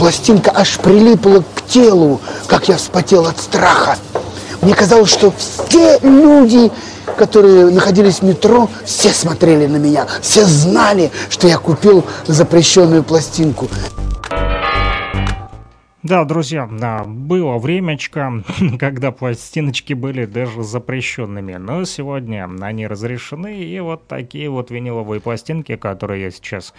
пластинка аж прилипла к телу, как я вспотел от страха. Мне казалось, что все люди, которые находились в метро, все смотрели на меня, все знали, что я купил запрещенную пластинку. Да, друзья, было времечко, когда пластиночки были даже запрещенными, но сегодня они разрешены, и вот такие вот виниловые пластинки, которые я сейчас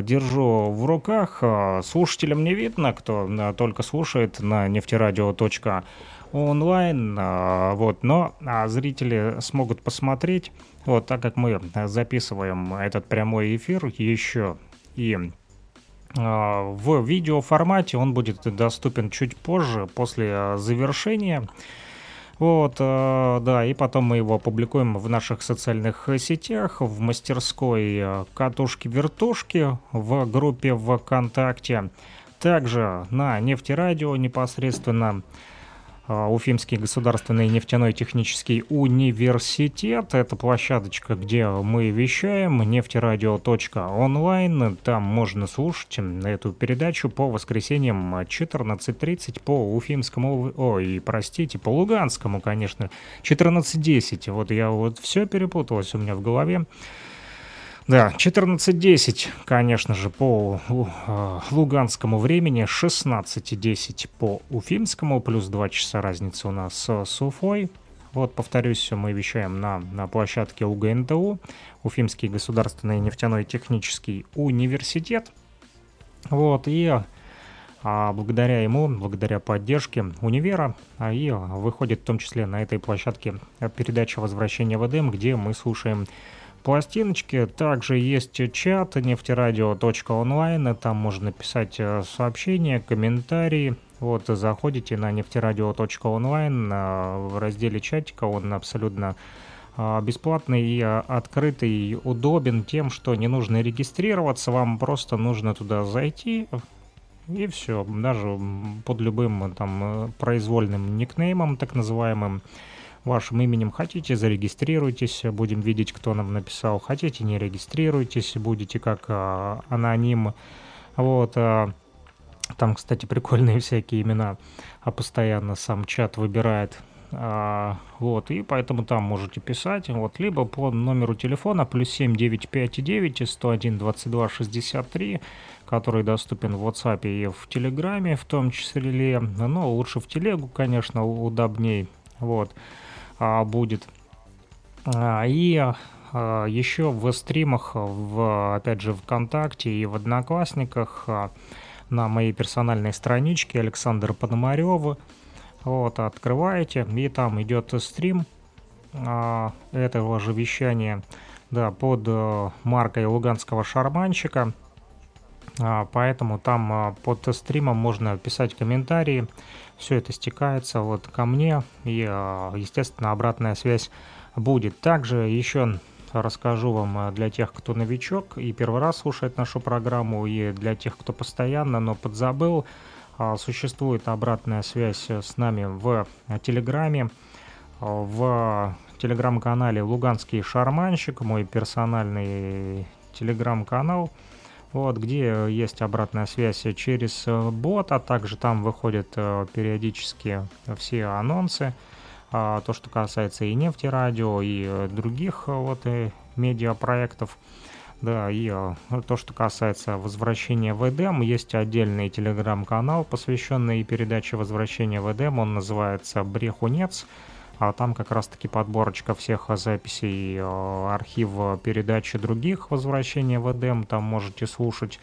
держу в руках. А, слушателям не видно, кто а, только слушает на нефтерадио.онлайн, а, вот, но зрители смогут посмотреть, вот, так как мы записываем этот прямой эфир еще и в видеоформате, он будет доступен чуть позже, после завершения вот, э, да, и потом мы его опубликуем в наших социальных сетях, в мастерской э, катушки-вертушки, в группе ВКонтакте, также на нефтерадио непосредственно а, Уфимский государственный нефтяной технический университет. Это площадочка, где мы вещаем, нефтерадио.онлайн. Там можно слушать эту передачу по воскресеньям 14.30 по Уфимскому, ой, простите, по Луганскому, конечно, 14.10. Вот я вот все перепуталось у меня в голове. Да, 14.10, конечно же, по э, луганскому времени, 16.10 по уфимскому, плюс 2 часа разницы у нас с Уфой. Вот, повторюсь, мы вещаем на, на площадке УГНТУ, Уфимский государственный нефтяной технический университет. Вот, и а, благодаря ему, благодаря поддержке универа, а, и выходит в том числе на этой площадке передача «Возвращение в Эдем», где мы слушаем пластиночки. Также есть чат нефтерадио.онлайн, там можно писать э, сообщения, комментарии. Вот, заходите на нефтерадио.онлайн в разделе чатика, он абсолютно э, бесплатный и э, открытый, удобен тем, что не нужно регистрироваться, вам просто нужно туда зайти, и все, даже под любым там произвольным никнеймом, так называемым, вашим именем. Хотите, зарегистрируйтесь, будем видеть, кто нам написал. Хотите, не регистрируйтесь, будете как а, аноним. Вот, а, там, кстати, прикольные всякие имена, а постоянно сам чат выбирает. А, вот, и поэтому там можете писать, вот, либо по номеру телефона плюс 7959 101 22 63, который доступен в WhatsApp и в Телеграме в том числе, но лучше в Телегу, конечно, удобней, вот будет. А, и а, еще в стримах, в, опять же, ВКонтакте и в Одноклассниках а, на моей персональной страничке Александр Пономарев. Вот, открываете, и там идет стрим а, этого же вещания, да, под а, маркой Луганского шарманщика. А, поэтому там а, под стримом можно писать комментарии, все это стекается вот ко мне, и, а, естественно, обратная связь будет. Также еще расскажу вам а, для тех, кто новичок и первый раз слушает нашу программу, и для тех, кто постоянно, но подзабыл, А, существует обратная связь с нами в Телеграме, в телеграм-канале «Луганский шарманщик», мой персональный телеграм-канал, вот, где есть обратная связь через бот, а также там выходят э, периодически все анонсы, а, то, что касается и нефти радио, и э, других э, вот медиапроектов. Да, и то, что касается возвращения в Эдем, есть отдельный телеграм-канал, посвященный передаче возвращения в Эдем, он называется «Брехунец», а там как раз-таки подборочка всех записей, архив передачи других возвращения в Эдем, там можете слушать,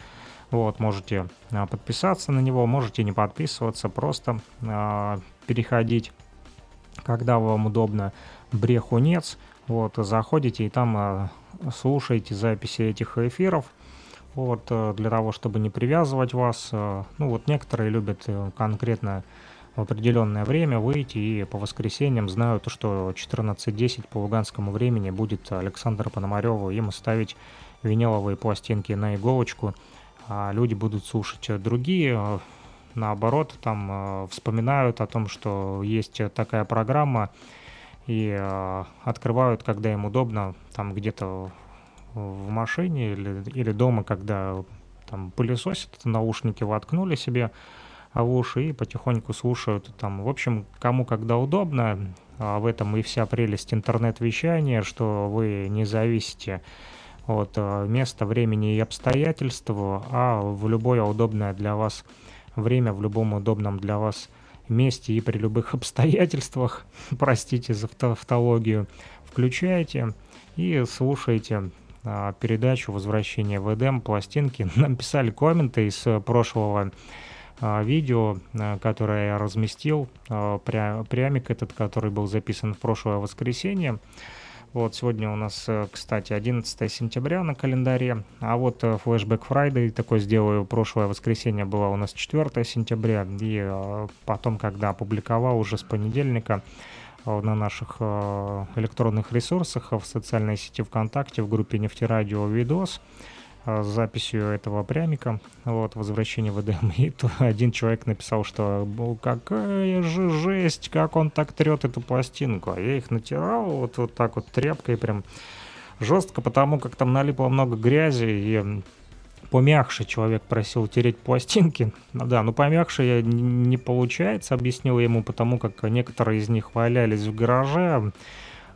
вот, можете а, подписаться на него, можете не подписываться, просто э, переходить, когда вам удобно, брехунец, вот, заходите и там э, слушаете записи этих эфиров, вот, э, для того, чтобы не привязывать вас. Э, ну, вот некоторые любят э, конкретно в определенное время выйти и по воскресеньям знаю то, что 14.10 по луганскому времени будет Александр Пономареву им ставить виниловые пластинки на иголочку, а люди будут слушать другие, наоборот, там вспоминают о том, что есть такая программа, и э, открывают, когда им удобно, там где-то в машине или, или дома, когда там пылесосят, наушники воткнули себе в уши и потихоньку слушают там. В общем, кому когда удобно, а в этом и вся прелесть интернет-вещания, что вы не зависите от э, места, времени и обстоятельств, а в любое удобное для вас время, в любом удобном для вас месте и при любых обстоятельствах, простите за тавтологию, включаете и слушаете а, передачу «Возвращение в Эдем», пластинки. Нам писали комменты из прошлого а, видео, а, которое я разместил, а, пря, прямик этот, который был записан в прошлое воскресенье. Вот сегодня у нас, э, кстати, 11 сентября на календаре, а вот э, Flashback Friday такой сделаю, прошлое воскресенье было у нас 4 сентября, и э, потом, когда опубликовал уже с понедельника на наших электронных ресурсах, в социальной сети ВКонтакте, в группе Нефтерадио видос, с записью этого прямика, вот, возвращение в Эдем, и то один человек написал, что какая же жесть, как он так трет эту пластинку, а я их натирал вот, вот так вот тряпкой прям жестко, потому как там налипло много грязи, и помягче человек просил тереть пластинки. Ну да, ну помягче не получается, объяснил ему, потому как некоторые из них валялись в гараже,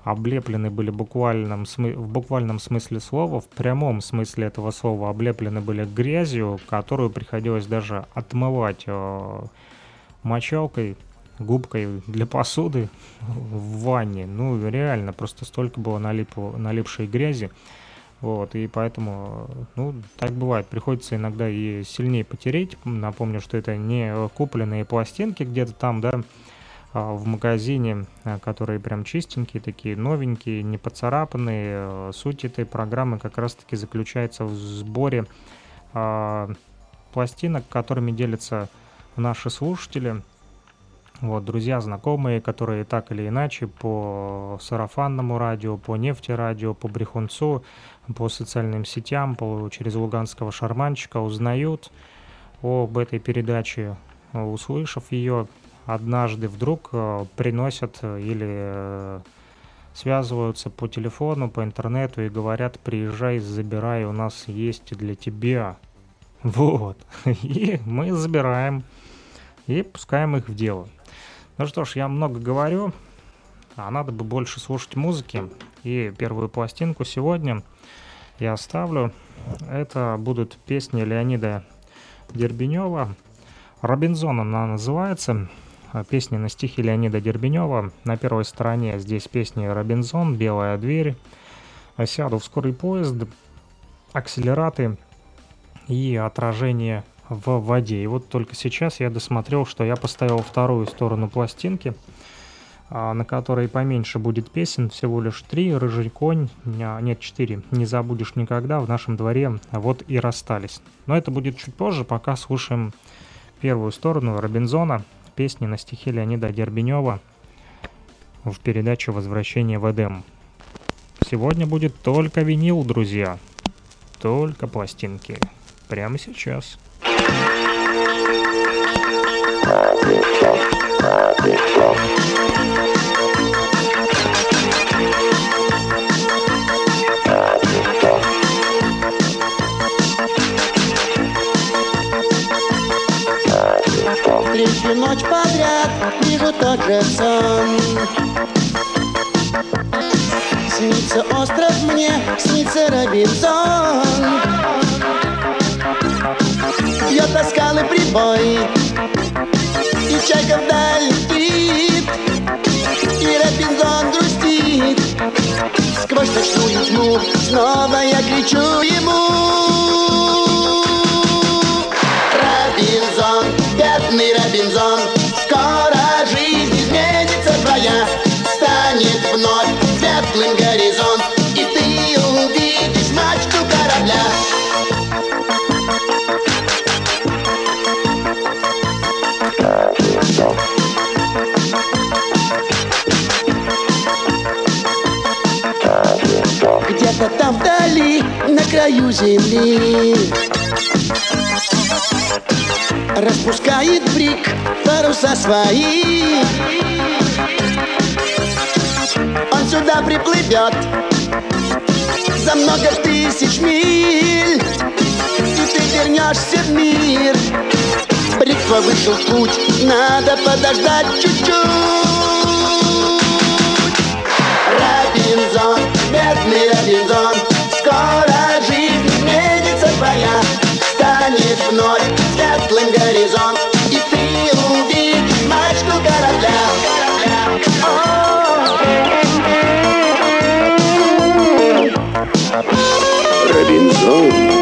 облеплены были буквальном, в буквальном смысле слова, в прямом смысле этого слова облеплены были грязью, которую приходилось даже отмывать э, мочалкой, губкой для посуды в ванне. Ну, реально, просто столько было налип, налипшей грязи. Вот, и поэтому, ну, так бывает. Приходится иногда и сильнее потереть. Напомню, что это не купленные пластинки где-то там, да, в магазине, а, которые прям чистенькие, такие новенькие, не поцарапанные. Э, суть этой программы как раз-таки заключается в сборе а, пластинок, которыми делятся наши слушатели. Вот, друзья, знакомые, которые так или иначе по сарафанному радио, по нефтерадио, по брехунцу, по социальным сетям, по, через луганского шарманчика узнают об этой передаче, услышав ее, однажды вдруг э, приносят э, или э, связываются по телефону, по интернету и говорят, приезжай, забирай, у нас есть для тебя. Вот. И мы забираем и пускаем их в дело. Ну что ж, я много говорю, а надо бы больше слушать музыки. И первую пластинку сегодня я оставлю. Это будут песни Леонида Дербенева. Робинзон она называется. А, песни на стихи Леонида Дербенева. На первой стороне здесь песни «Робинзон», «Белая дверь», «Сяду в скорый поезд», «Акселераты» и «Отражение в воде». И вот только сейчас я досмотрел, что я поставил вторую сторону пластинки, а, на которой поменьше будет песен, всего лишь три, «Рыжий конь», а, нет, четыре, «Не забудешь никогда», «В нашем дворе», вот и расстались. Но это будет чуть позже, пока слушаем первую сторону Робинзона, песни на стихи Леонида Дербенева в передаче «Возвращение в Эдем». Сегодня будет только винил, друзья. Только пластинки. Прямо сейчас. Thank ночь подряд вижу тот же сон. Снится остров мне, снится Робинзон. Бьет о скалы прибой И чайка вдаль летит И Робинзон грустит. Сквозь ночную тьму Снова я кричу ему Где-то там вдали, на краю земли. Распускает брик паруса свои. Он сюда приплывет За много тысяч миль. И ты вернешься в мир. Брик твой вышел в путь Надо подождать чуть-чуть Робинзон, бедный Робинзон Скоро жизнь изменится твоя. Станет вновь светлым горизонт. И ты увидишь мачту корабля. Робинзон.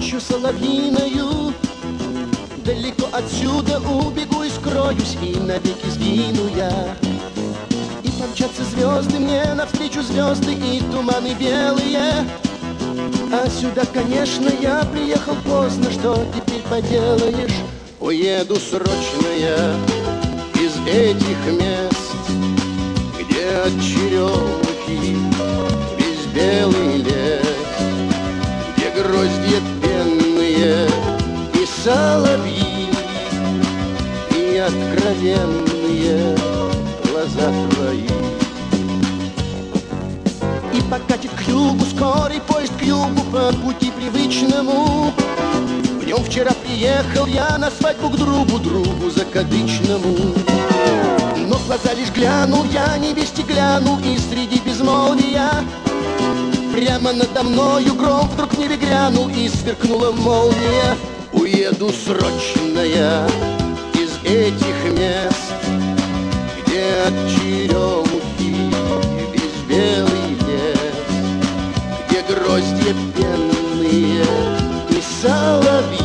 Ночью соловьиною Далеко отсюда убегу и скроюсь И навеки сгину я. И помчатся звезды мне Навстречу звезды и туманы белые. А сюда, конечно, я приехал поздно Что теперь поделаешь? Уеду срочно я из этих мест Где от черемухи весь белый лес Где гроздья соловьи И откровенные глаза твои. И покатит к югу скорый поезд к югу По пути привычному. В нем вчера приехал я на свадьбу к другу, другу закадычному. Но в глаза лишь глянул я, невесте глянул И среди безмолвия Прямо надо мною гром вдруг небе грянул И сверкнула молния Уеду срочно я из этих мест Где от черемухи весь белый лес Где гроздья пенные и соловьи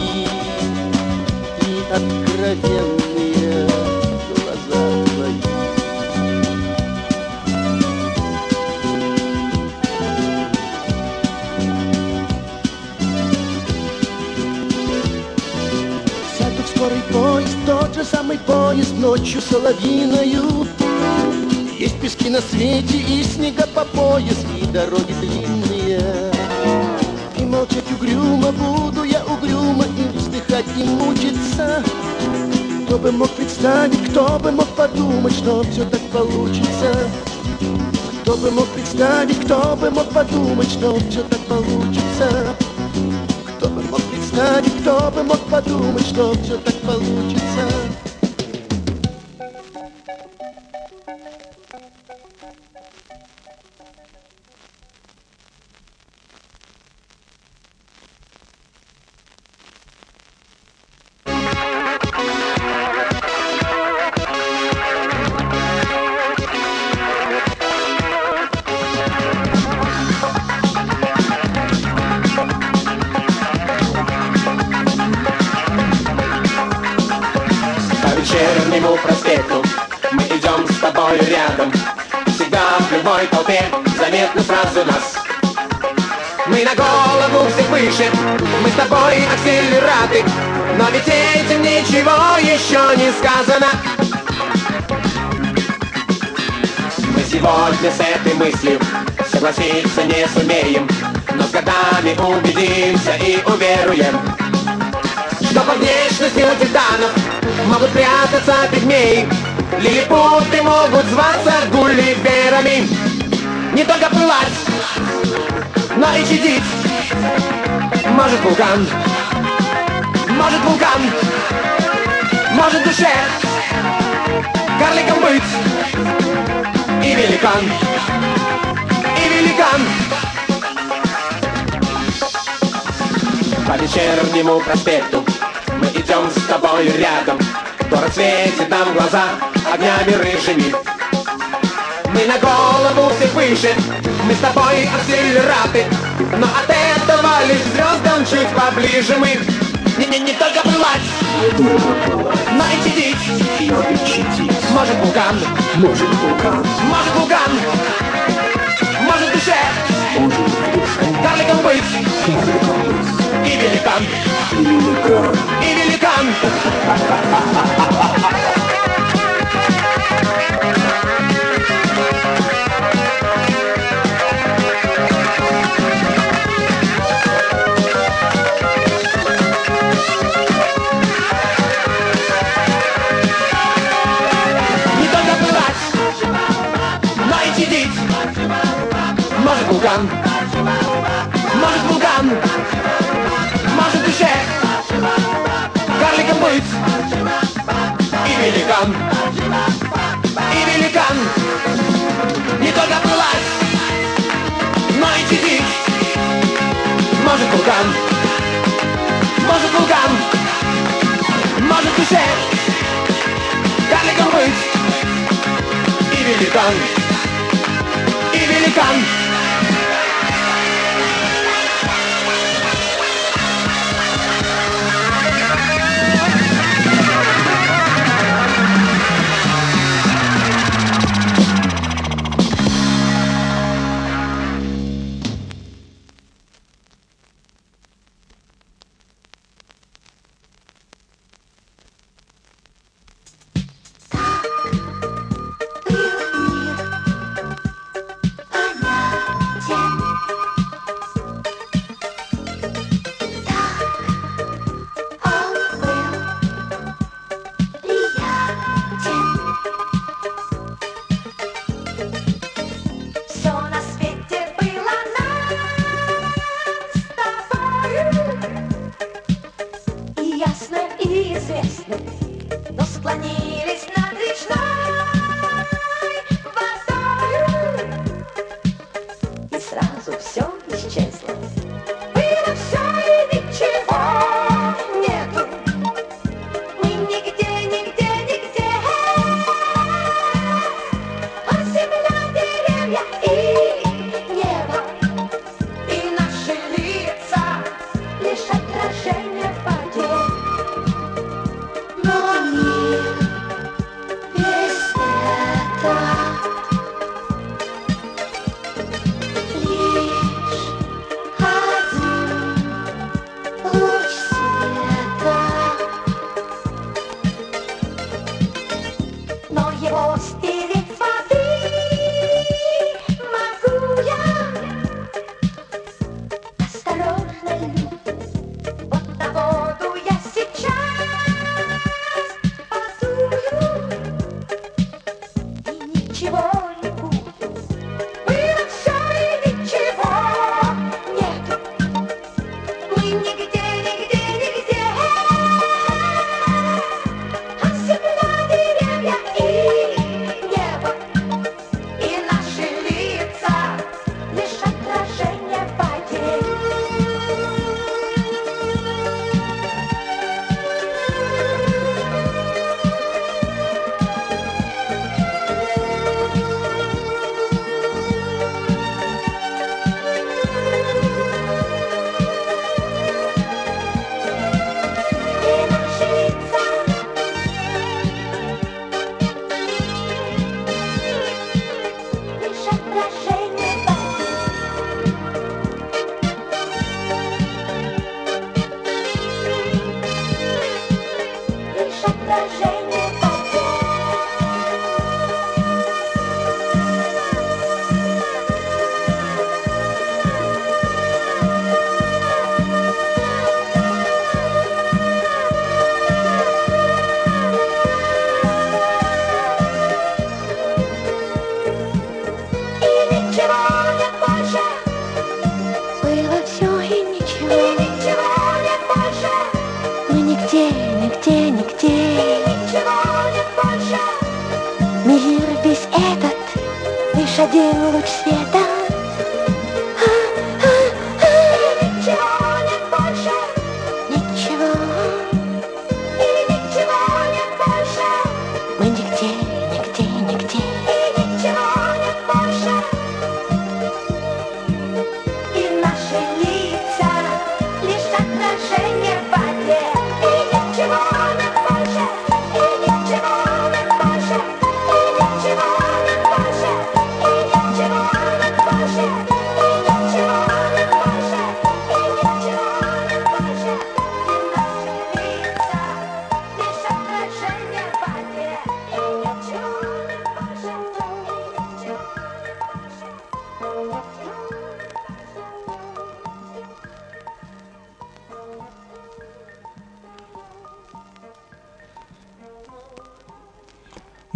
самый поезд ночью соловьиною. Есть пески на свете и снега по пояс, и дороги длинные. И молчать угрюмо буду я угрюмо, и вздыхать и мучиться. Кто бы мог представить, кто бы мог подумать, что все так получится. Кто бы мог представить, кто бы мог подумать, что все так получится. Кто бы мог представить, кто бы мог подумать, что все так получится. なるほど。Ничего еще не сказано. Мы сегодня с этой мыслью Согласиться не сумеем Но с годами убедимся и уверуем что под внешностью титанов Могут прятаться пигмеи Лилипуты могут зваться гулливерами. Не только пылать, но и чадить Может вулкан, может вулкан Может душе карликом быть? И великан, и великан. По вечернему проспекту Мы идем с тобой рядом. Город светит нам глаза Огнями рыжими? Мы на голову всех выше Мы с тобой акселераты. Но от этого лишь звездам чуть поближе мы. Не, не, не только пылать, но и чадить Может вулкан, может вулкан Может вулкан, может в душе Карликом быть и великан, и великан. Не вулкан, может вулкан, может душе. Карликом быть. И великан, и великан. Не только пылать, но и чадить. Может вулкан, может вулкан, может душе. Карликом быть. И великан, и великан.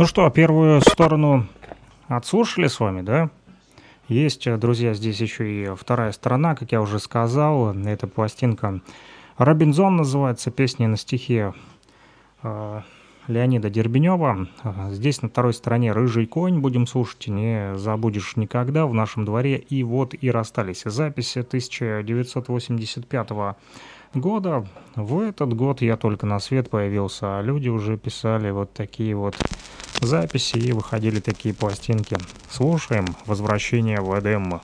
Что, первую сторону отслушали с вами, да? Есть, э, друзья, здесь еще и вторая сторона, как я уже сказал. Это пластинка «Робинзон» называется, песня на стихи э, Леонида Дербенева. Здесь на второй стороне «Рыжий конь» будем слушать, не забудешь никогда в нашем дворе. И вот и расстались. Записи 1985 года. В этот год я только на свет появился, а люди уже писали вот такие вот записи и выходили такие пластинки. Слушаем «Возвращение в Эдем».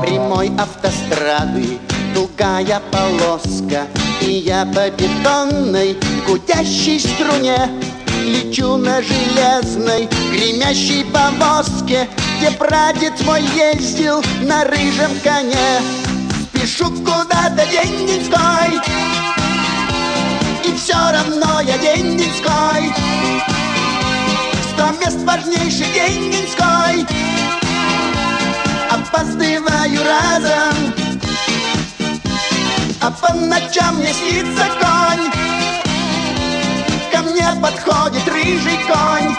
прямой автострады Тугая полоска И я по бетонной гудящей струне Лечу на железной гремящей повозке Где прадед мой ездил на рыжем коне. Спешу куда-то день-деньской И все равно я день-деньской Сто мест важнейший день-деньской опаздываю разом А по ночам мне снится конь Мне подходит рыжий конь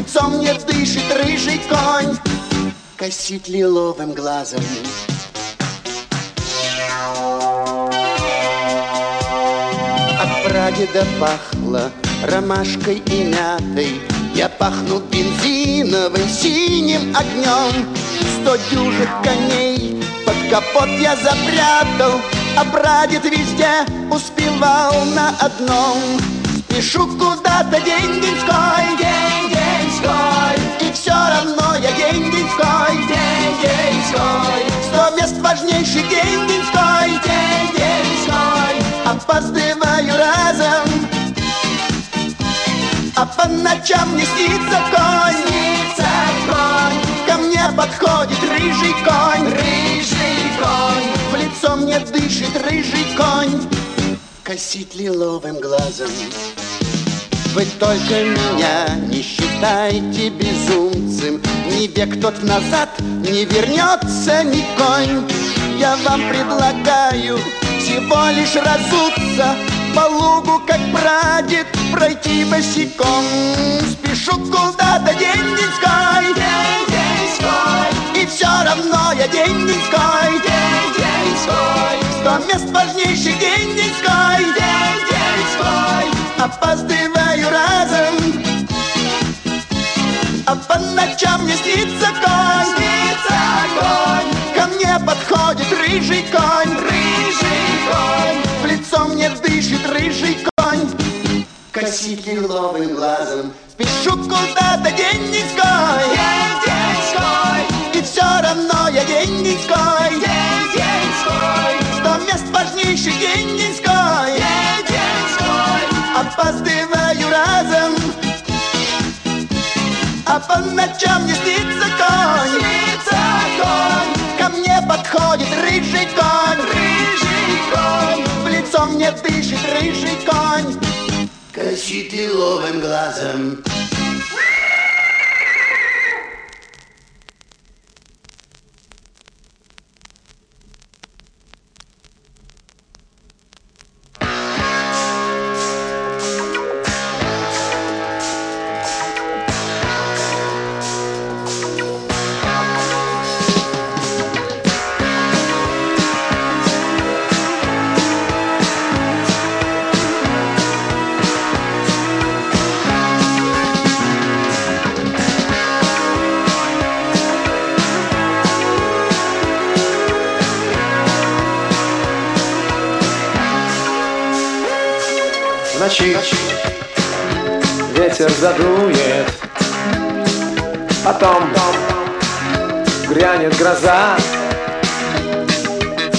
лицом мне дышит рыжий конь, косит лиловым глазом. От прадеда пахло ромашкой и мятой, я пахну бензиновым синим огнем. Сто дюжих коней под капот я запрятал, прадед везде успевал на одном. Спешу куда-то день-деньской, день-деньской, и все равно я день-деньской, день-деньской. Сто мест важнейший день-деньской, день-деньской, опаздываю разом. А по ночам мне снится конь Снится конь Ко мне подходит рыжий конь Рыжий конь лицо мне дышит рыжий конь. Косит лиловым глазом. Вы только меня не считайте безумцем. Ни век тот назад не вернется ни конь. Я вам предлагаю всего лишь разуться по лугу, как прадед, пройти босиком. Спешу куда-то день-деньской, день-деньской, и все равно я день-деньской, день-деньской. Сто мест важнейших день-деньской, день-деньской, опаздываю разом. А по ночам мне снится конь, снится конь. Ко мне подходит рыжий конь, рыжий конь. В лицо мне дышит рыжий конь, косит лиловым глазом. Спешу куда-то день-деньской, день-деньской. А по ночам мне снится конь. Снится конь. Ко мне подходит рыжий конь. Рыжий конь. В лицо мне дышит рыжий конь. Косит лиловым глазом ветер задует, потом грянет гроза,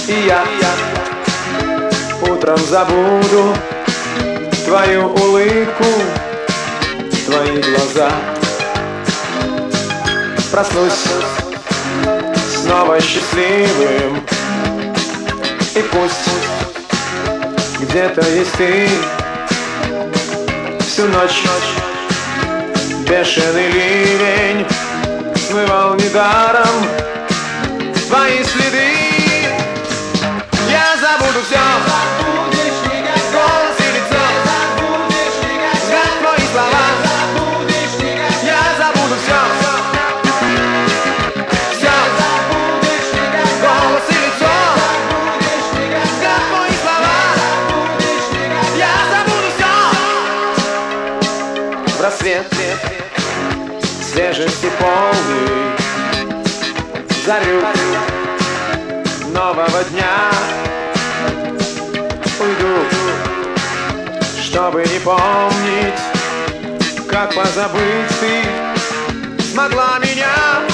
и я утром забуду твою улыбку, твои глаза. Проснусь снова счастливым, и пусть где-то есть ты Всю ночь бешеный ливень Смывал недаром твои следы полный Зарю Нового дня. Уйду Чтобы не помнить Как позабыть ты. Смогла меня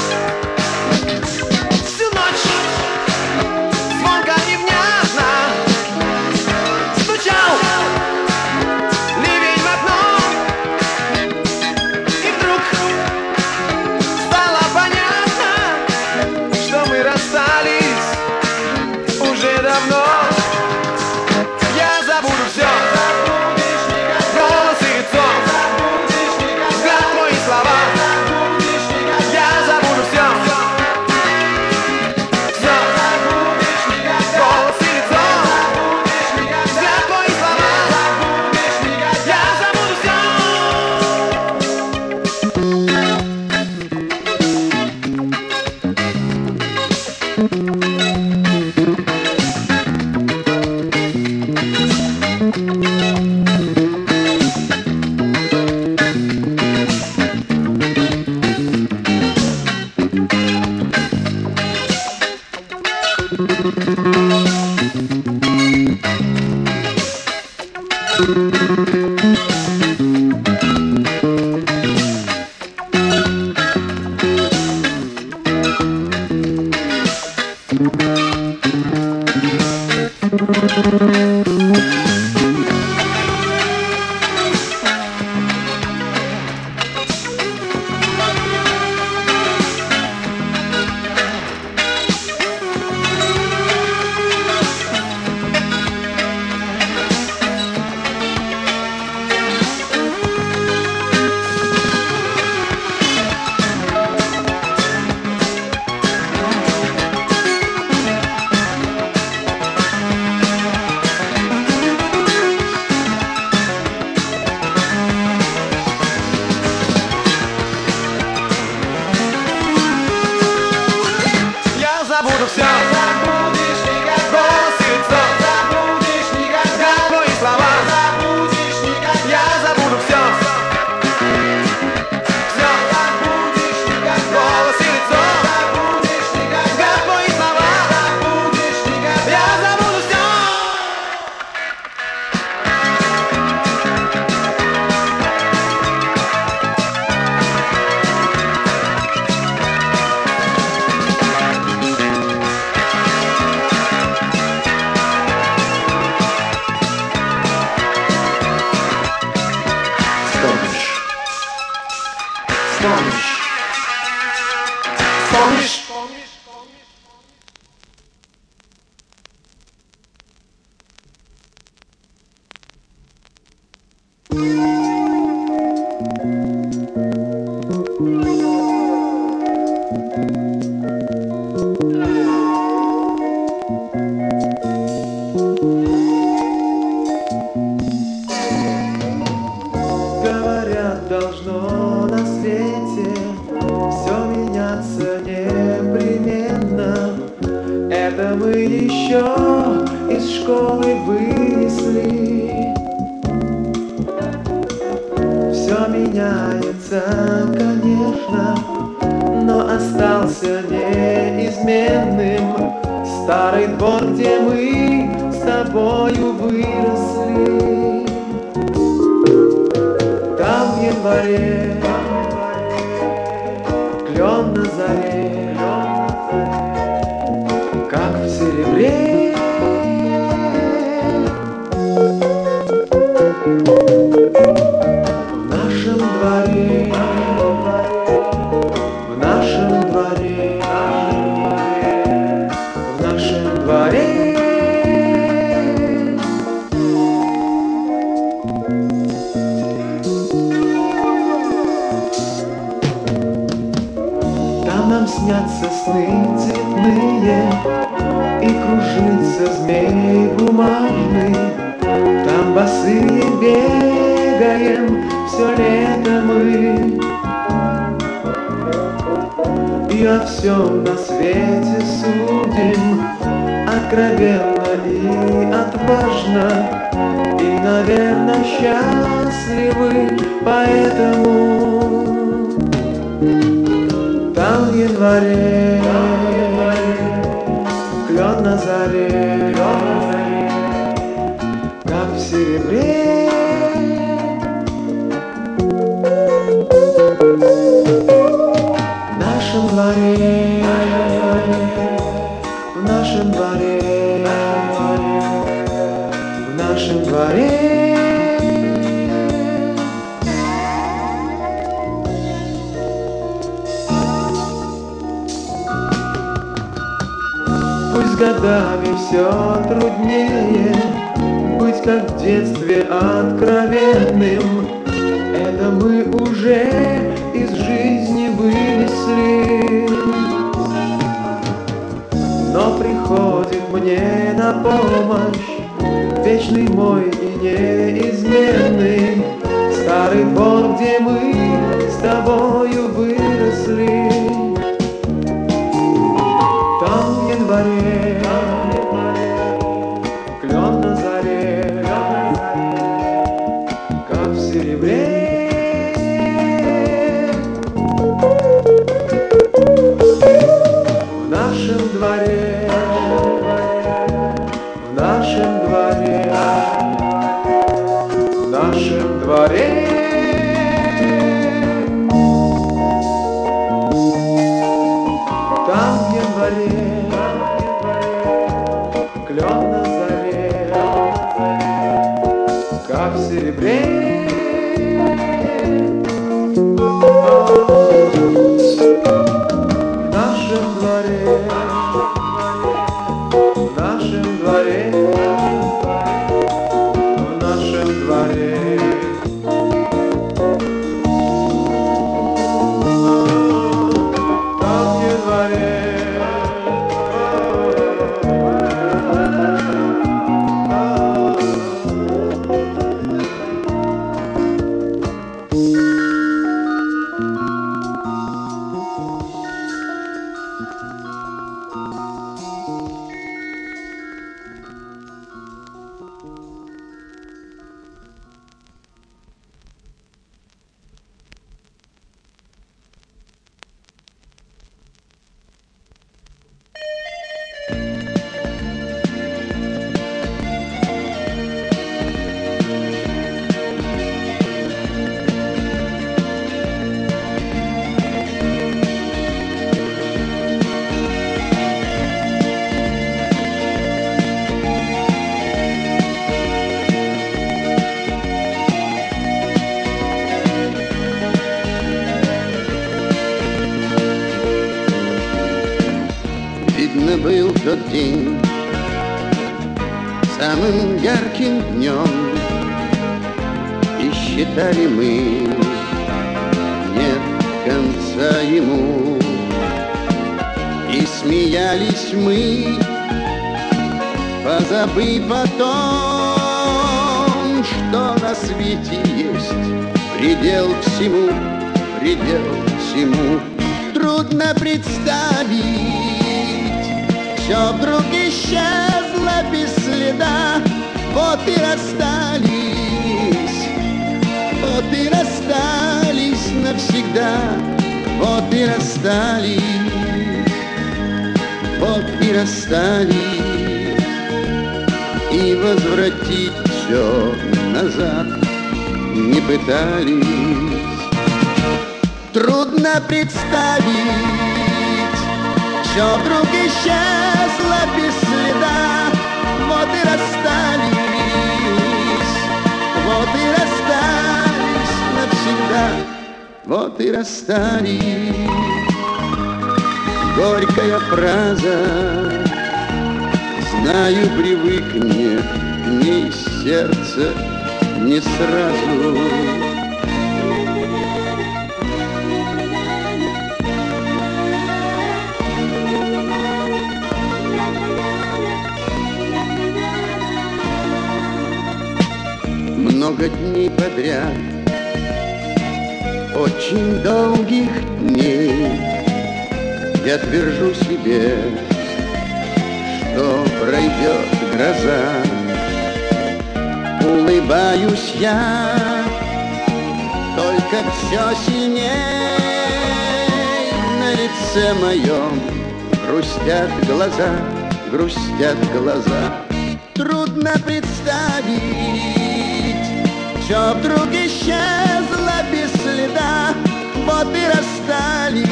Как вот и расстались. Горькая фраза, знаю, привыкнет к ней сердце не сразу. много дней подряд, очень долгих дней. Я твержу себе, что пройдет гроза. Улыбаюсь я, только все сильней на лице моем грустят глаза, грустят глаза. Трудно представить, все вдруг исчезло следа, вот и расстались,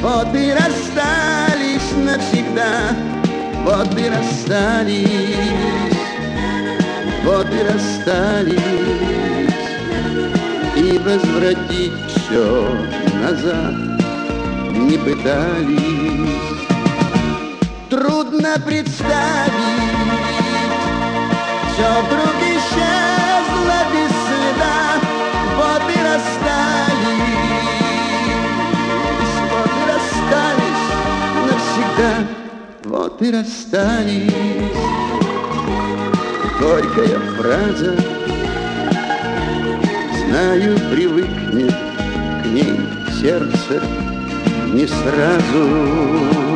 вот и расстались навсегда, вот и расстались, вот и расстались, и возвратить все назад не пытались. Трудно представить, все вдруг расстались, вот и расстались навсегда, вот и расстались. Горькая фраза, знаю, привыкнет к ней сердце не сразу.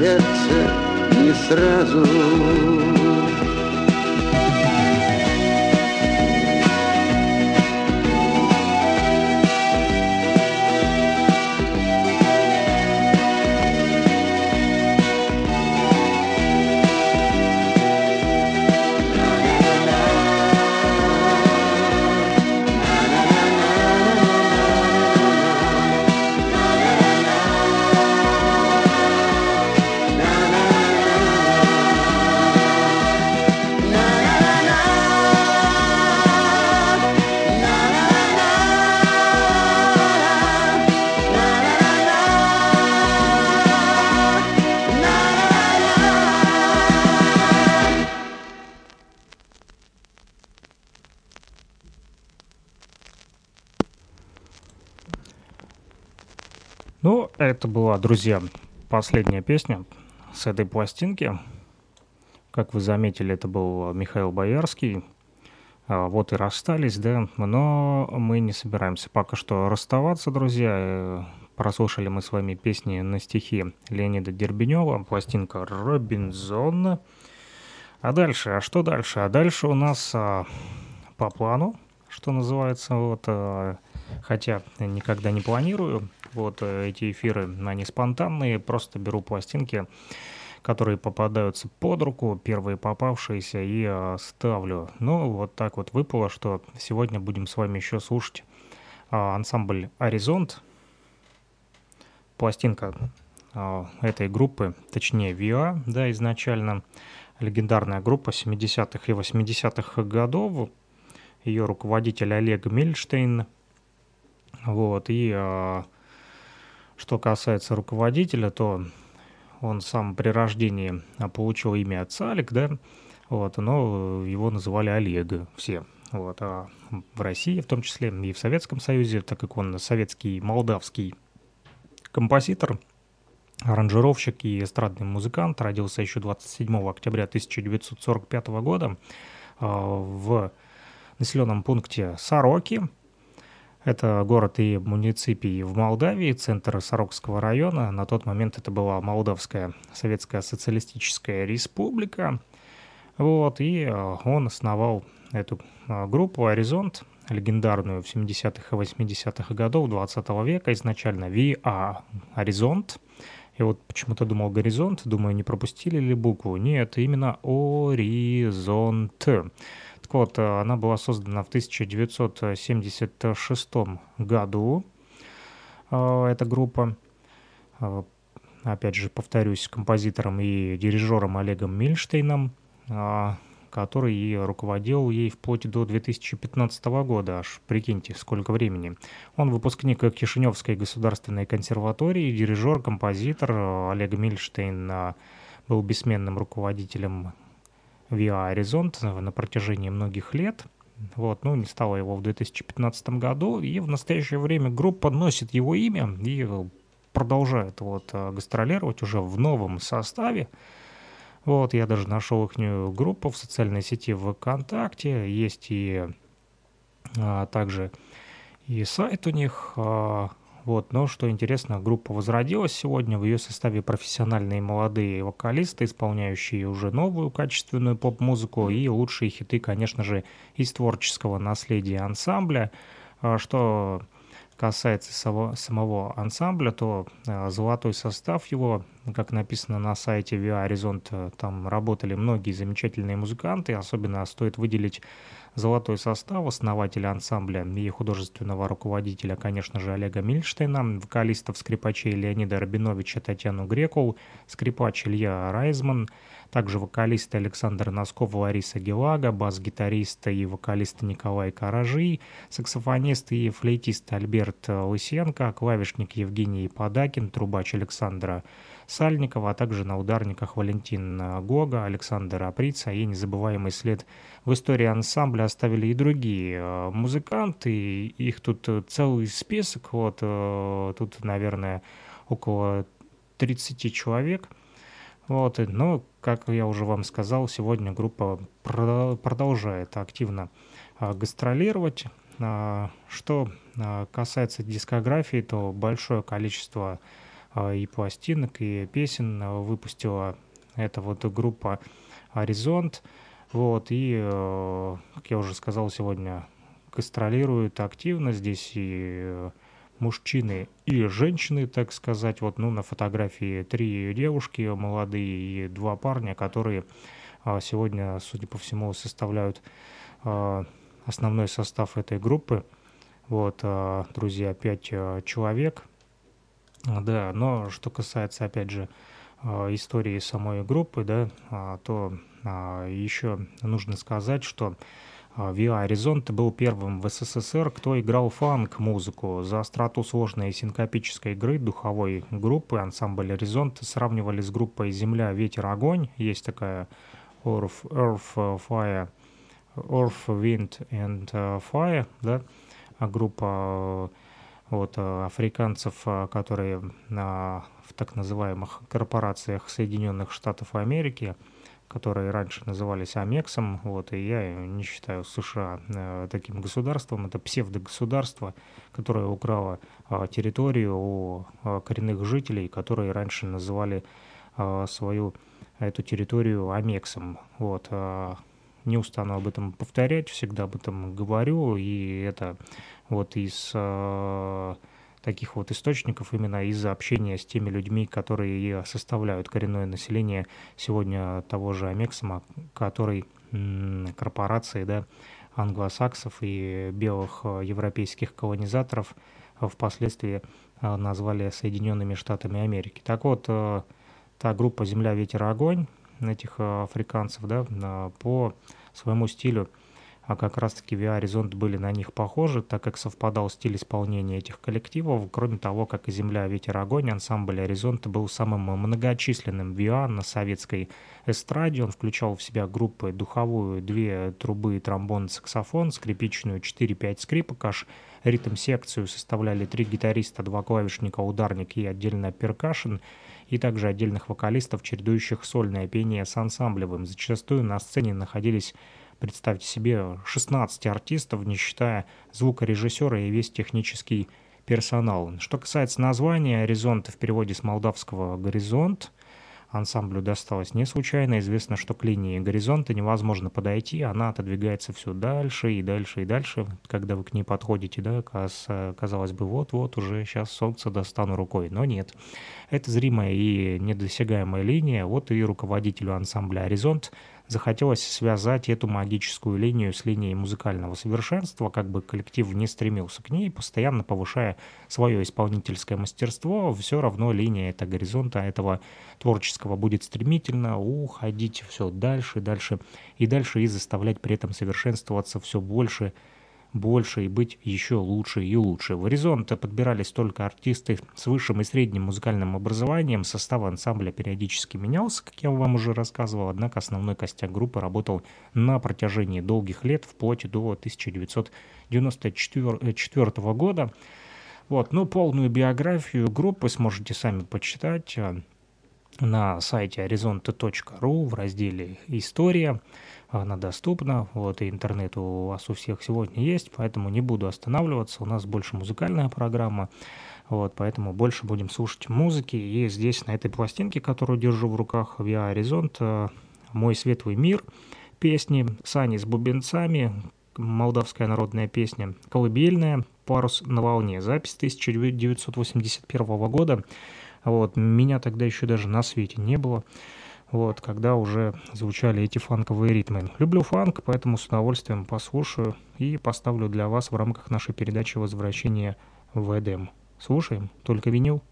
Сердце не сразу. Это была, друзья, последняя песня с этой пластинки. Как вы заметили, это был Михаил Боярский. А, вот и расстались, да, но мы не собираемся пока что расставаться, друзья. Э, прослушали мы с вами песни на стихи Леонида Дербенева, пластинка «Робинзон». А дальше, а что дальше? А дальше у нас а, по плану, что называется, вот, а, хотя никогда не планирую, вот э, эти эфиры, они спонтанные, просто беру пластинки, которые попадаются под руку, первые попавшиеся, и э, ставлю. Ну, вот так вот выпало, что сегодня будем с вами еще слушать э, ансамбль «Горизонт». Пластинка этой группы, точнее ВИА, да, изначально легендарная группа 70-х и 80-х годов. Ее руководитель Олег Мильштейн. Вот, и э, что касается руководителя, то он сам при рождении а, получил имя отца Олег, да, вот, но его называли Олег все. Вот, а в России, в том числе и в Советском Союзе, так как он советский молдавский композитор, аранжировщик и эстрадный музыкант, родился еще 27 октября 1945 года а, в населенном пункте Сороки, это город и муниципий в Молдавии, центр Сорокского района. На тот момент это была Молдавская Советская Социалистическая Республика. Вот, и э, он основал эту э, группу «Горизонт», легендарную в 70-х и 80-х годов 20 века, изначально «ВИА Горизонт». Я вот почему-то думал «Горизонт», думаю, не пропустили ли букву. Нет, именно «Оризонт». Вот, э, она была создана в 1976 году, э, эта группа. Э, опять же, повторюсь, композитором и дирижером Олегом Мильштейном, который руководил ей вплоть до 2015 года, аж прикиньте, сколько времени. Он выпускник Кишиневской государственной консерватории, дирижер, композитор. Олег Мильштейн был бессменным руководителем Via Horizont на протяжении многих лет. Вот, ну, не стало его в 2015 году, и в настоящее время группа носит его имя и продолжает вот э, гастролировать уже в новом составе. Вот, я даже нашел их группу в социальной сети ВКонтакте, есть и а, также и сайт у них, а, вот, но что интересно, группа возродилась сегодня, в ее составе профессиональные молодые вокалисты, исполняющие уже новую качественную поп-музыку и лучшие хиты, конечно же, из творческого наследия ансамбля. А что касается самого, самого ансамбля, то а, золотой состав его, как написано на сайте Via Horizon, там работали многие замечательные музыканты, особенно стоит выделить Золотой состав основателя ансамбля и художественного руководителя, конечно же, Олега Мильштейна, вокалистов, скрипачей Леонида Рабиновича, Татьяну Грекову, скрипач Илья Райзман, также вокалисты Александр Носков, Лариса Гелага, бас-гитарист и вокалист Николай Каражи, саксофонист и флейтист Альберт Лысенко, клавишник Евгений Подакин, трубач Александра Сальникова, а также на ударниках Валентин Гога, Александр Априца и незабываемый след в истории ансамбля оставили и другие э, музыканты, их тут э, целый список, вот э, тут, наверное, около 30 человек. Вот, но, как я уже вам сказал, сегодня группа продолжает активно гастролировать. Что касается дискографии, то большое количество и пластинок, и песен выпустила эта вот группа «Горизонт». Вот, и, э, как я уже сказал, сегодня гастролируют активно здесь и э, мужчины и женщины, так сказать. Вот, ну, на фотографии три девушки молодые и два парня, которые а, сегодня, судя по всему, составляют а, основной состав этой группы. Вот, а, друзья, пять человек. Да, но что касается, опять же, истории самой группы, да, то а, Еще нужно сказать, что Виа Horizonte был первым в СССР, кто играл фанк-музыку. За остроту сложной синкопической игры духовой группы ансамбль Horizonte сравнивали с группой «Земля, ветер, огонь». Есть такая Earth, Earth, Fire, Earth, Wind and Fire, да, группа вот, африканцев, которые в так называемых корпорациях Соединенных Штатов Америки – которые раньше назывались Амексом, вот, и я не считаю США э, таким государством, это псевдогосударство, которое украло э, территорию у э, коренных жителей, которые раньше называли э, свою эту территорию Амексом, вот, э, не устану об этом повторять, всегда об этом говорю, и это вот из э, таких вот источников именно из-за общения с теми людьми, которые составляют коренное население сегодня того же Амексома, который корпорации, да, англосаксов и белых э, европейских колонизаторов впоследствии э, назвали Соединенными Штатами Америки. Так вот, э, та группа «Земля, ветер, огонь» этих африканцев, да, по своему стилю а как раз-таки VR были на них похожи, так как совпадал стиль исполнения этих коллективов. Кроме того, как и «Земля, ветер, огонь», ансамбль «Горизонт» был самым многочисленным VR на советской эстраде. Он включал в себя группы духовую, две трубы, тромбон, саксофон, скрипичную, 4-5 скрипок, аж ритм-секцию составляли три гитариста, два клавишника, ударник и отдельно перкашен и также отдельных вокалистов, чередующих сольное пение с ансамблевым. Зачастую на сцене находились Представьте себе 16 артистов, не считая звукорежиссера и весь технический персонал. Что касается названия, «Горизонт» в переводе с молдавского «горизонт», ансамблю досталось не случайно. Известно, что к линии горизонта невозможно подойти, она отодвигается все дальше и дальше и дальше. Когда вы к ней подходите, да, казалось бы, вот-вот уже сейчас солнце достану рукой. Но нет. Это зримая и недосягаемая линия. Вот и руководителю ансамбля «Горизонт» захотелось связать эту магическую линию с линией музыкального совершенства, как бы коллектив не стремился к ней, постоянно повышая свое исполнительское мастерство, все равно линия этого горизонта этого творческого будет стремительно уходить все дальше, дальше и дальше и заставлять при этом совершенствоваться все больше больше и быть еще лучше и лучше. В «Горизонт» подбирались только артисты с высшим и средним музыкальным образованием. Состав ансамбля периодически менялся, как я вам уже рассказывал, однако основной костяк группы работал на протяжении долгих лет, вплоть до 1994 года. Вот, ну, полную биографию группы сможете сами почитать э, на сайте horizonte.ru в разделе «История» она доступна, вот, и интернет у вас у всех сегодня есть, поэтому не буду останавливаться, у нас больше музыкальная программа, вот, поэтому больше будем слушать музыки, и здесь на этой пластинке, которую держу в руках, Via Horizont, э, «Мой светлый мир», песни Сани с бубенцами, молдавская народная песня «Колыбельная», «Парус на волне», запись 1981 года, вот, меня тогда еще даже на свете не было, вот, когда уже звучали эти фанковые ритмы. Люблю фанк, поэтому с удовольствием послушаю и поставлю для вас в рамках нашей передачи «Возвращение в Эдем». Слушаем, только винил.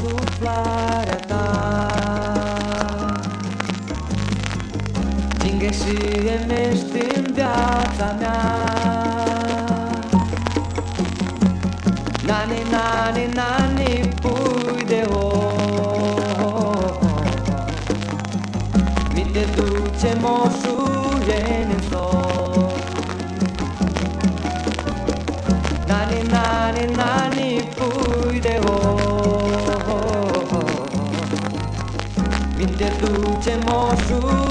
contemplar you.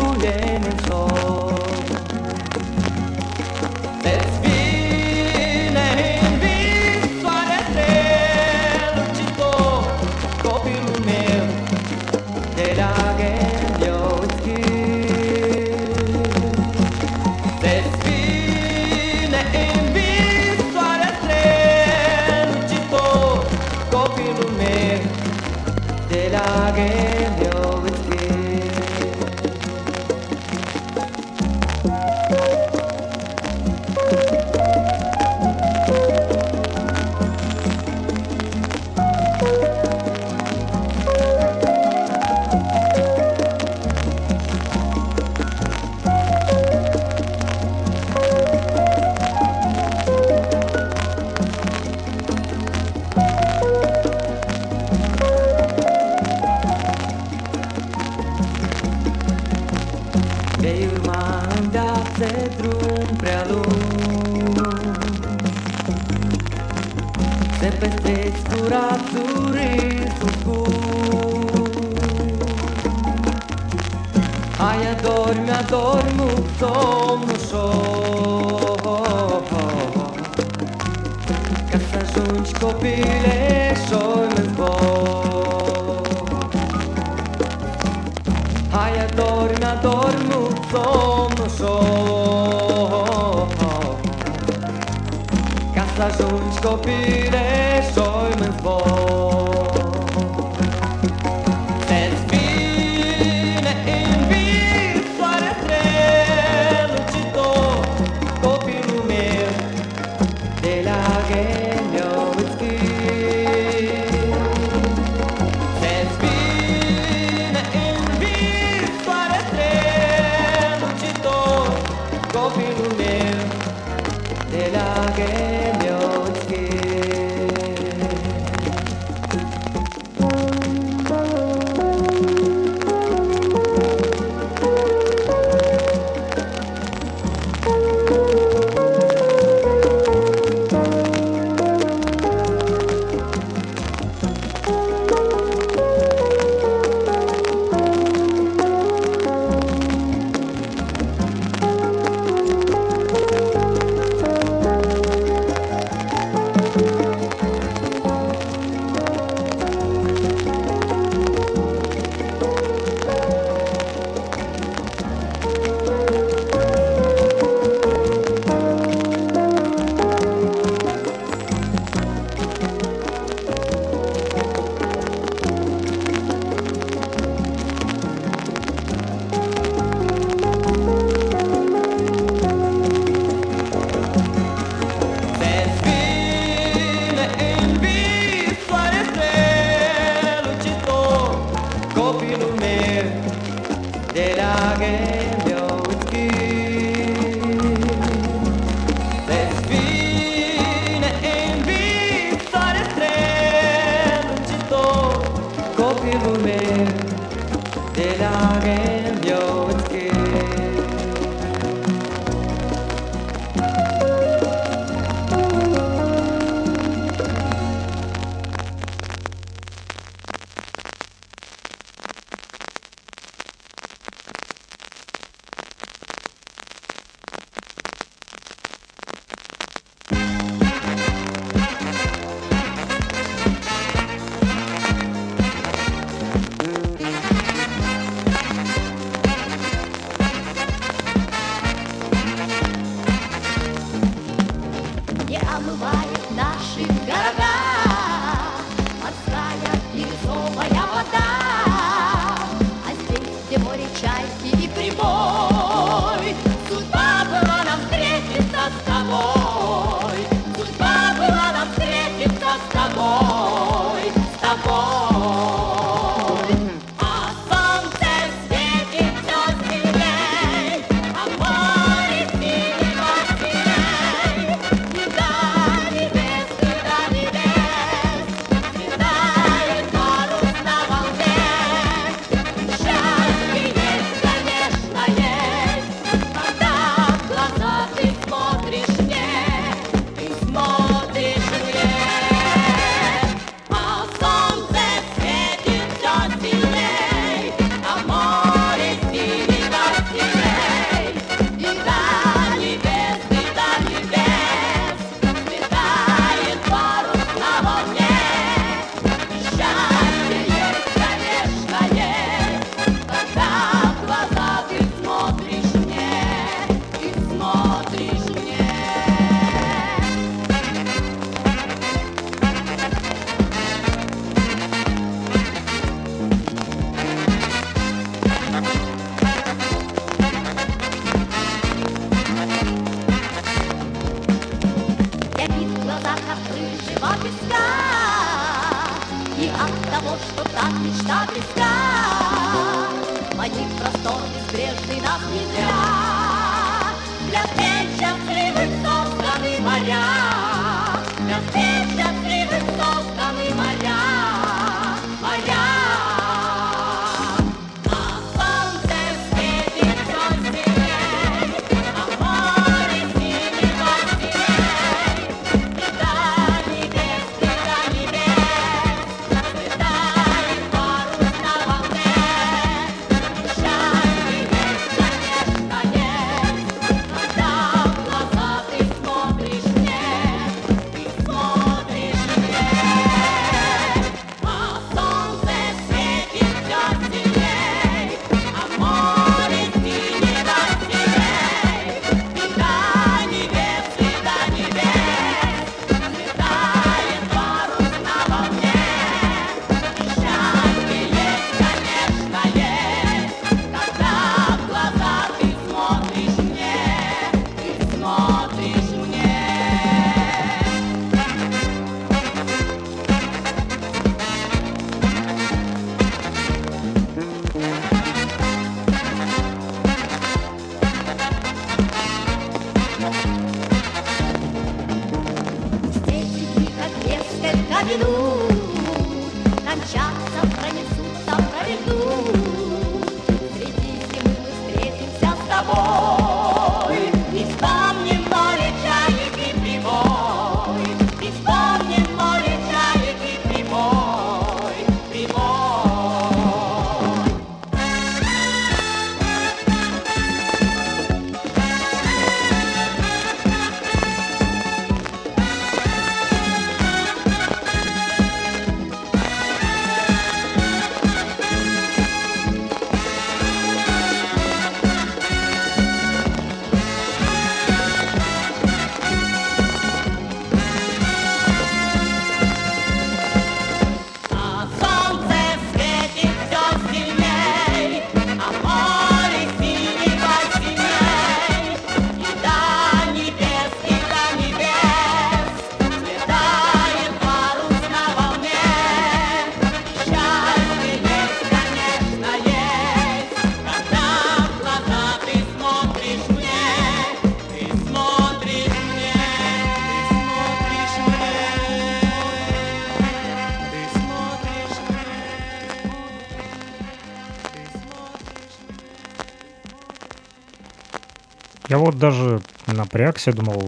Вот даже напрягся, думал,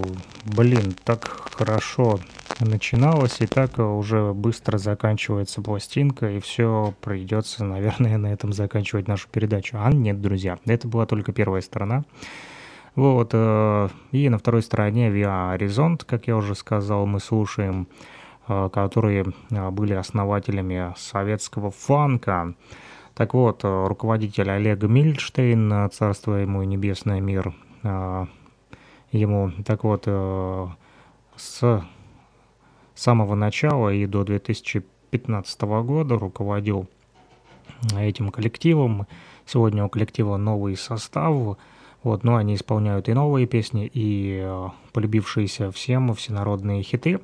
блин, так хорошо начиналось, и так уже быстро заканчивается пластинка, и все придется, наверное, на этом заканчивать нашу передачу. А нет, друзья, это была только первая сторона. Вот, э, и на второй стороне Via Horizont, как я уже сказал, мы слушаем, э, которые э, были основателями советского фанка. Так вот, руководитель Олег Мильштейн, царство ему и небесный мир, ему, так вот, э, с самого начала и до 2015 года руководил этим коллективом. Сегодня у коллектива новый состав, вот, но они исполняют и новые песни, и э, полюбившиеся всем всенародные хиты,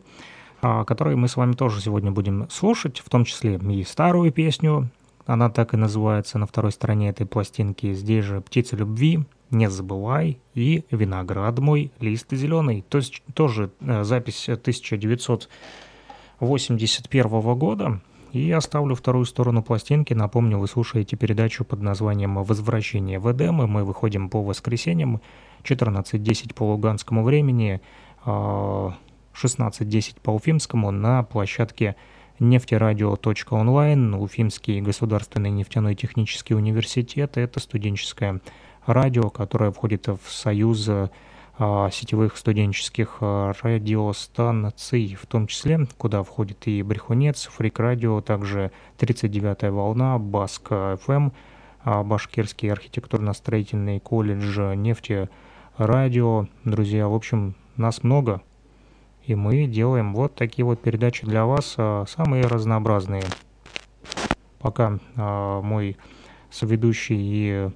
а, которые мы с вами тоже сегодня будем слушать, в том числе и старую песню, она так и называется на второй стороне этой пластинки. Здесь же «Птица любви», «Не забывай» и «Виноград мой, лист зеленый». То есть тоже э, запись 1981 года. И оставлю вторую сторону пластинки. Напомню, вы слушаете передачу под названием «Возвращение в Эдем», и мы выходим по воскресеньям 14.10 по луганскому времени, а, 16.10 по уфимскому на площадке нефтерадио.онлайн, Уфимский государственный нефтяной технический университет. Это студенческое радио, которое входит в союз а, сетевых студенческих а, радиостанций, в том числе, куда входит и Брехунец, Фрик Радио, также 39-я волна, Баск ФМ, а, Башкирский архитектурно-строительный колледж нефти радио. Друзья, в общем, нас много, и мы делаем вот такие вот передачи для вас, самые разнообразные. Пока мой соведущий и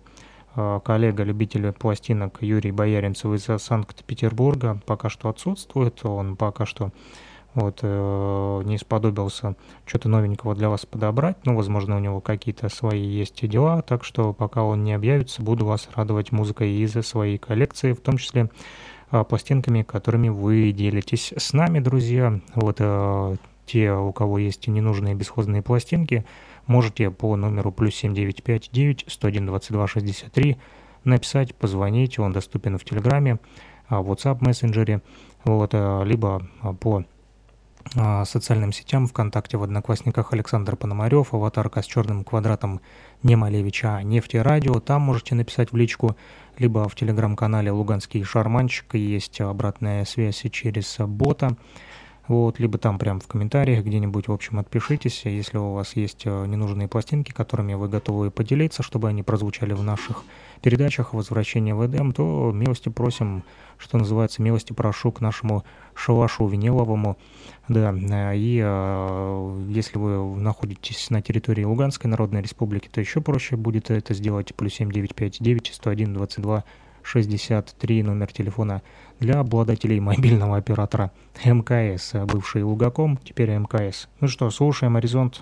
коллега, любитель пластинок Юрий Бояринцев из Санкт-Петербурга пока что отсутствует. Он пока что вот, э, не сподобился что-то новенького для вас подобрать. Ну, возможно, у него какие-то свои есть дела, так что пока он не объявится, буду вас радовать музыкой из своей коллекции, в том числе э, пластинками, которыми вы делитесь с нами, друзья. Вот э, те, у кого есть ненужные бесхозные пластинки, можете по номеру плюс 7959 101 22 63 написать, позвонить, он доступен в Телеграме, в WhatsApp мессенджере, вот, либо по а, социальным сетям ВКонтакте, в Одноклассниках Александр Пономарев, аватарка с черным квадратом не Малевича, а радио. Там можете написать в личку, либо в телеграм-канале Луганский Шарманчик есть обратная связь через бота. Вот, либо там прям в комментариях где-нибудь, в общем, отпишитесь, если у вас есть э, ненужные пластинки, которыми вы готовы поделиться, чтобы они прозвучали в наших передачах «Возвращение в Эдем», то милости просим, что называется, милости прошу к нашему шалашу виниловому. Да, э, и э, если вы находитесь на территории Луганской Народной Республики, то еще проще будет это сделать. Плюс 7959 101 22 63 номер телефона для обладателей мобильного оператора МКС, бывший Лугаком, теперь МКС. Ну что, слушаем «Горизонт».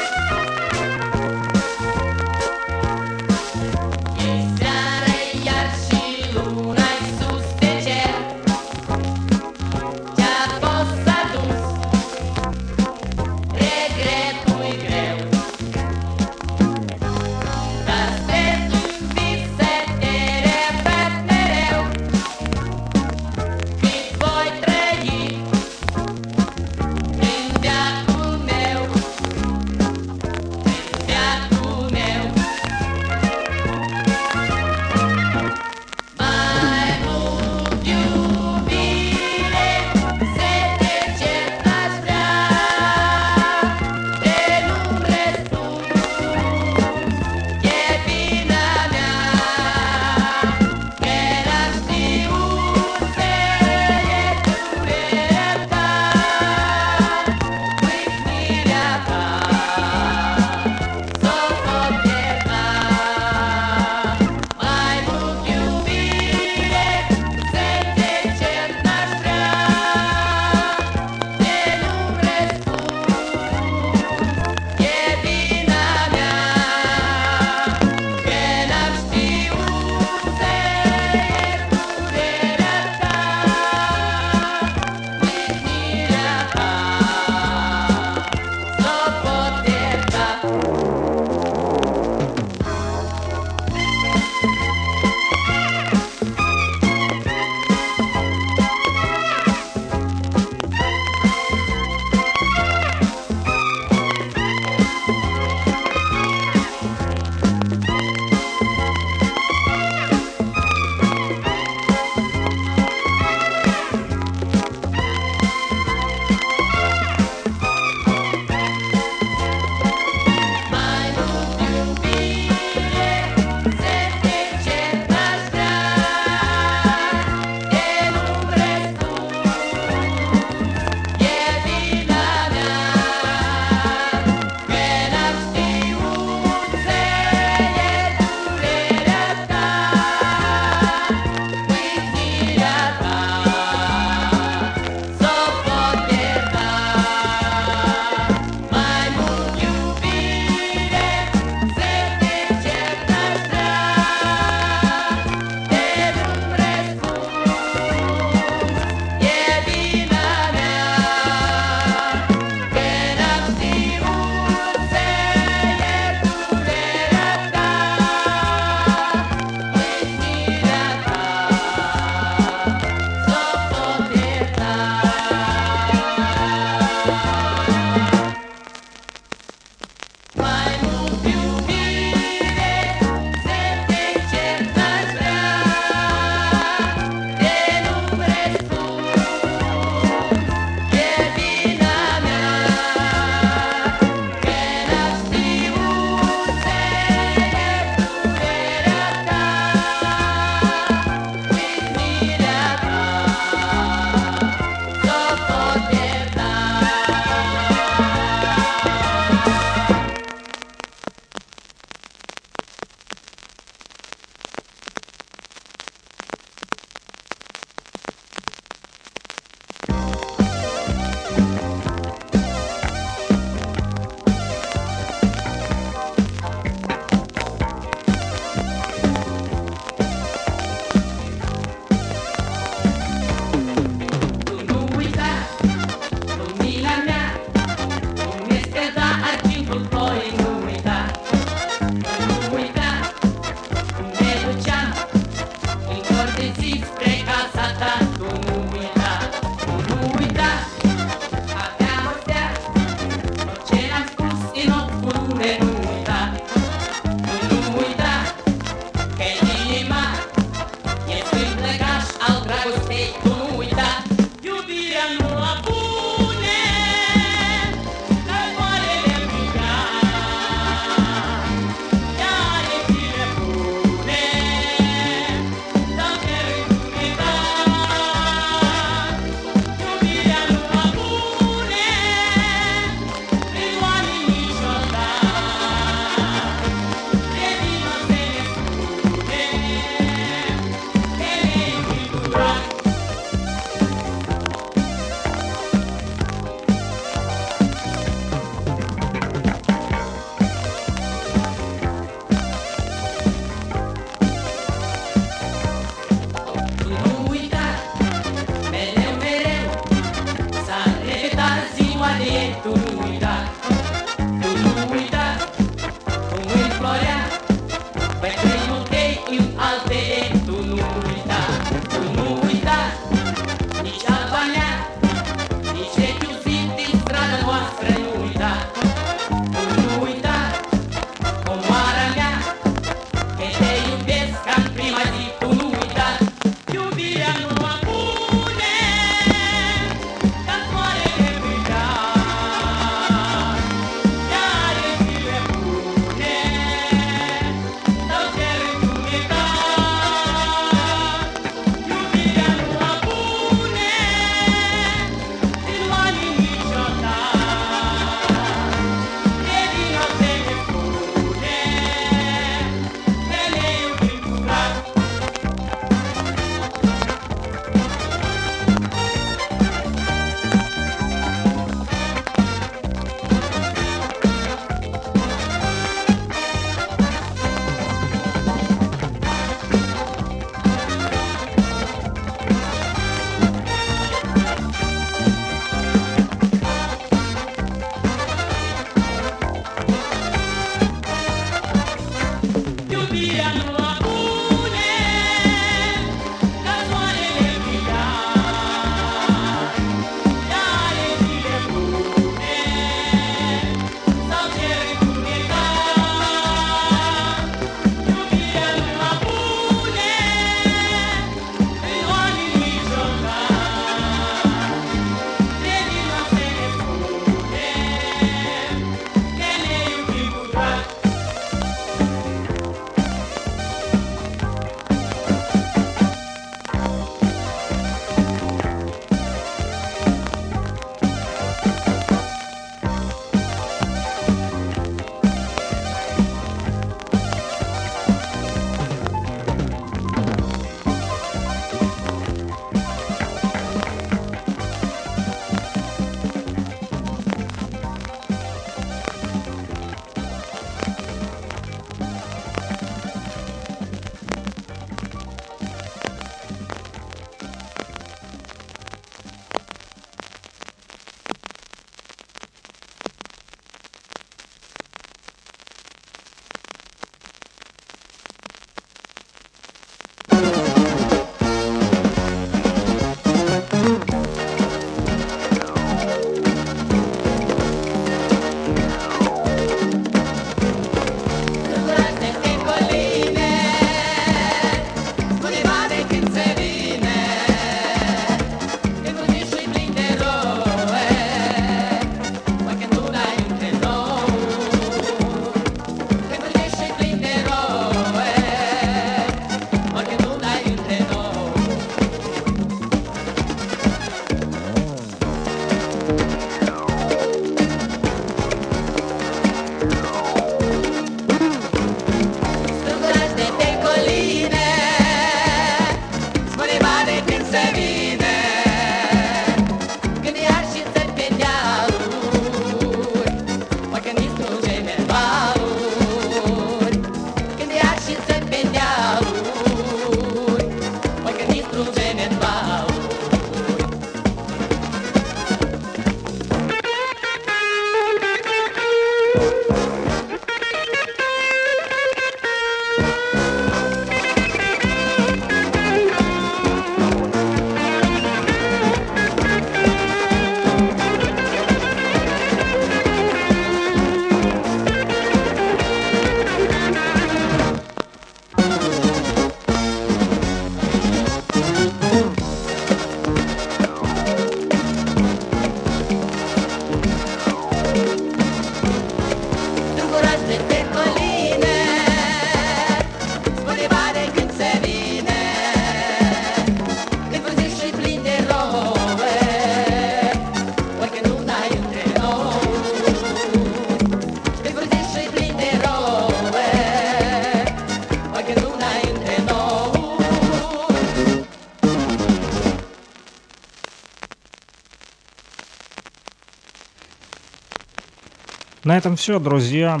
этом все, друзья.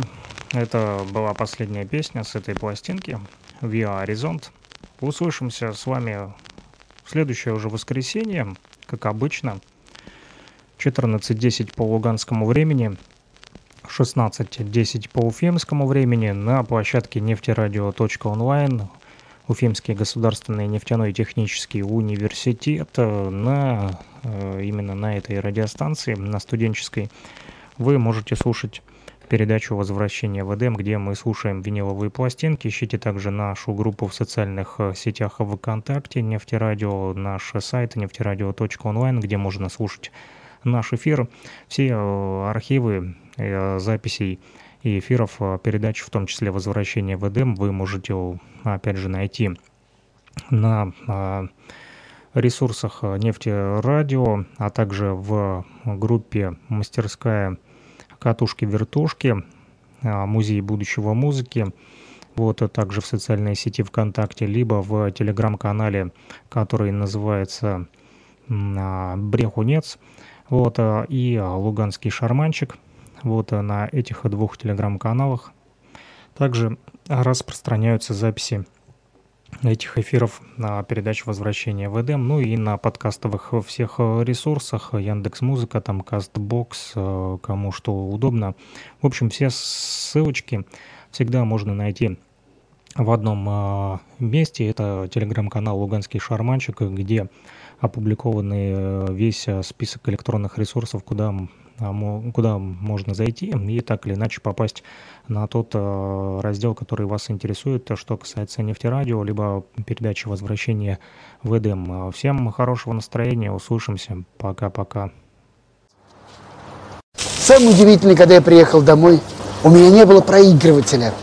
Это была последняя песня с этой пластинки «Via Horizont». Услышимся с вами в следующее уже воскресенье, как обычно, 14.10 по луганскому времени, 16.10 по уфимскому времени на площадке нефтерадио.онлайн Уфимский государственный нефтяной технический университет на э, именно на этой радиостанции, на студенческой, вы можете слушать передачу «Возвращение в Эдем», где мы слушаем виниловые пластинки. Ищите также нашу группу в социальных э, сетях ВКонтакте, Нефтерадио, наш сайт нефтерадио.онлайн, где можно слушать наш эфир. Все архивы записей и эфиров э, передач, в том числе «Возвращение в Эдем», вы можете, опять же, найти на ресурсах э, нефти радио, а также в группе «Мастерская катушки-вертушки», а, «Музей будущего музыки», вот, а также в социальной сети ВКонтакте, либо в телеграм-канале, который называется «Брехунец», вот, и «Луганский шарманчик», вот на этих двух телеграм-каналах также распространяются записи этих эфиров на передачу «Возвращение в Эдем», ну и на подкастовых всех ресурсах, Яндекс Музыка, там Кастбокс, э, кому что удобно. В общем, все ссылочки всегда можно найти в одном э, месте. Это телеграм-канал «Луганский шарманчик», где опубликованы весь список электронных ресурсов, куда а, куда можно зайти и так или иначе попасть на тот э, раздел, который вас интересует, что касается нефтерадио, либо передачи возвращения в Эдем. Всем хорошего настроения, услышимся, пока-пока. Самое удивительное, когда я приехал домой, у меня не было проигрывателя –